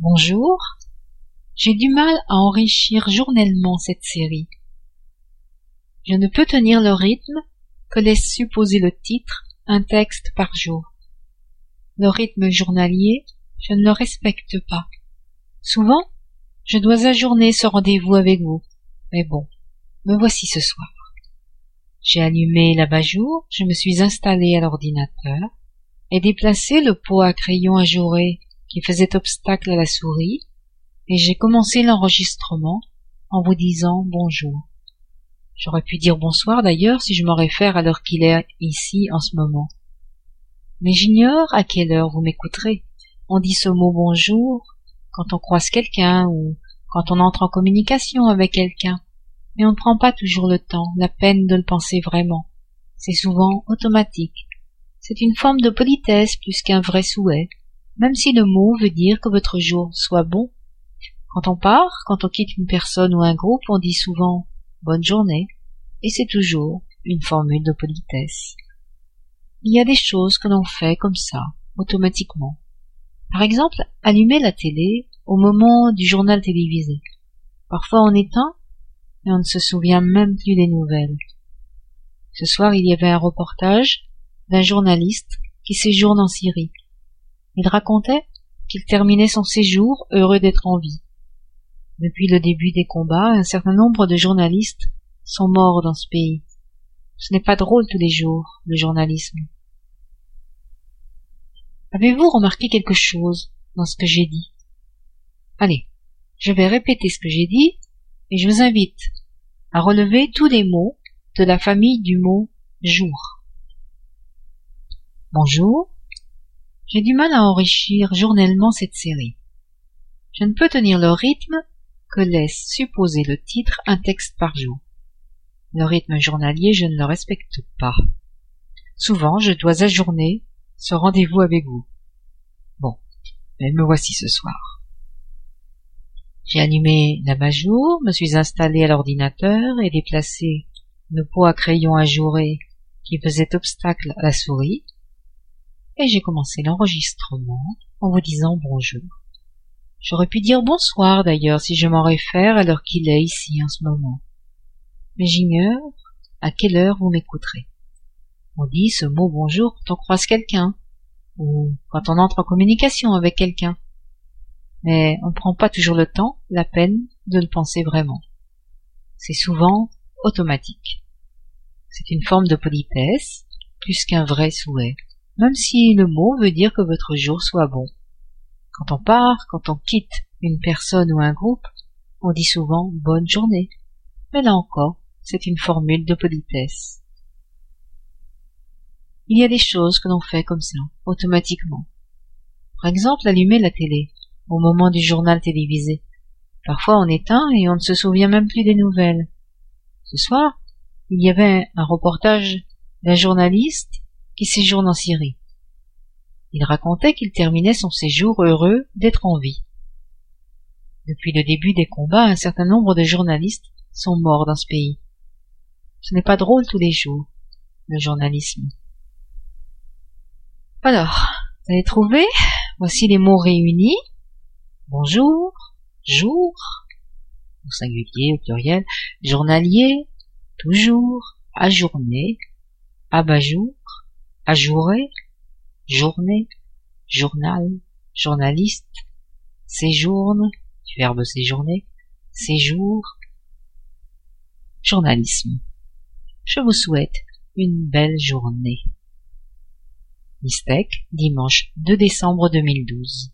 Bonjour. J'ai du mal à enrichir journellement cette série. Je ne peux tenir le rythme que laisse supposer le titre, un texte par jour. Le rythme journalier, je ne le respecte pas. Souvent, je dois ajourner ce rendez-vous avec vous. Mais bon, me voici ce soir. J'ai allumé l'abat-jour, je me suis installé à l'ordinateur et déplacé le pot à crayon ajouré qui faisait obstacle à la souris, et j'ai commencé l'enregistrement en vous disant bonjour. J'aurais pu dire bonsoir d'ailleurs si je m'en réfère à l'heure qu'il est ici en ce moment. Mais j'ignore à quelle heure vous m'écouterez. On dit ce mot bonjour quand on croise quelqu'un ou quand on entre en communication avec quelqu'un, mais on ne prend pas toujours le temps, la peine de le penser vraiment. C'est souvent automatique. C'est une forme de politesse plus qu'un vrai souhait, même si le mot veut dire que votre jour soit bon. Quand on part, quand on quitte une personne ou un groupe, on dit souvent bonne journée, et c'est toujours une formule de politesse. Il y a des choses que l'on fait comme ça, automatiquement. Par exemple, allumer la télé au moment du journal télévisé. Parfois on éteint et on ne se souvient même plus des nouvelles. Ce soir, il y avait un reportage d'un journaliste qui séjourne en Syrie. Il racontait qu'il terminait son séjour heureux d'être en vie. Depuis le début des combats, un certain nombre de journalistes sont morts dans ce pays. Ce n'est pas drôle tous les jours, le journalisme. Avez-vous remarqué quelque chose dans ce que j'ai dit? Allez, je vais répéter ce que j'ai dit et je vous invite à relever tous les mots de la famille du mot jour. Bonjour, j'ai du mal à enrichir journellement cette série. Je ne peux tenir le rythme que laisse supposer le titre un texte par jour. Le rythme journalier, je ne le respecte pas. Souvent, je dois ajourner ce rendez-vous avec vous. Bon, mais me voici ce soir. J'ai allumé l'abat-jour, me suis installé à l'ordinateur et déplacé le pot à crayon ajouré qui faisait obstacle à la souris et j'ai commencé l'enregistrement en vous disant bonjour. J'aurais pu dire bonsoir d'ailleurs si je m'en réfère à l'heure qu'il est ici en ce moment. Mais j'ignore à quelle heure vous m'écouterez. On dit ce mot bonjour quand on croise quelqu'un, ou quand on entre en communication avec quelqu'un. Mais on ne prend pas toujours le temps, la peine de le penser vraiment. C'est souvent automatique. C'est une forme de politesse, plus qu'un vrai souhait même si le mot veut dire que votre jour soit bon. Quand on part, quand on quitte une personne ou un groupe, on dit souvent bonne journée. Mais là encore, c'est une formule de politesse. Il y a des choses que l'on fait comme ça, automatiquement. Par exemple, allumer la télé, au moment du journal télévisé. Parfois on éteint et on ne se souvient même plus des nouvelles. Ce soir, il y avait un reportage d'un journaliste qui séjourne en Syrie. Il racontait qu'il terminait son séjour heureux d'être en vie. Depuis le début des combats, un certain nombre de journalistes sont morts dans ce pays. Ce n'est pas drôle tous les jours, le journalisme. Alors, vous avez trouvé? Voici les mots réunis. Bonjour, jour, au singulier, au pluriel, journalier, toujours, ajourné, abat-jour, ajourer, journée, journal, journaliste, séjourne, du verbe séjourner, séjour, journalisme. Je vous souhaite une belle journée. Mistec, dimanche 2 décembre 2012.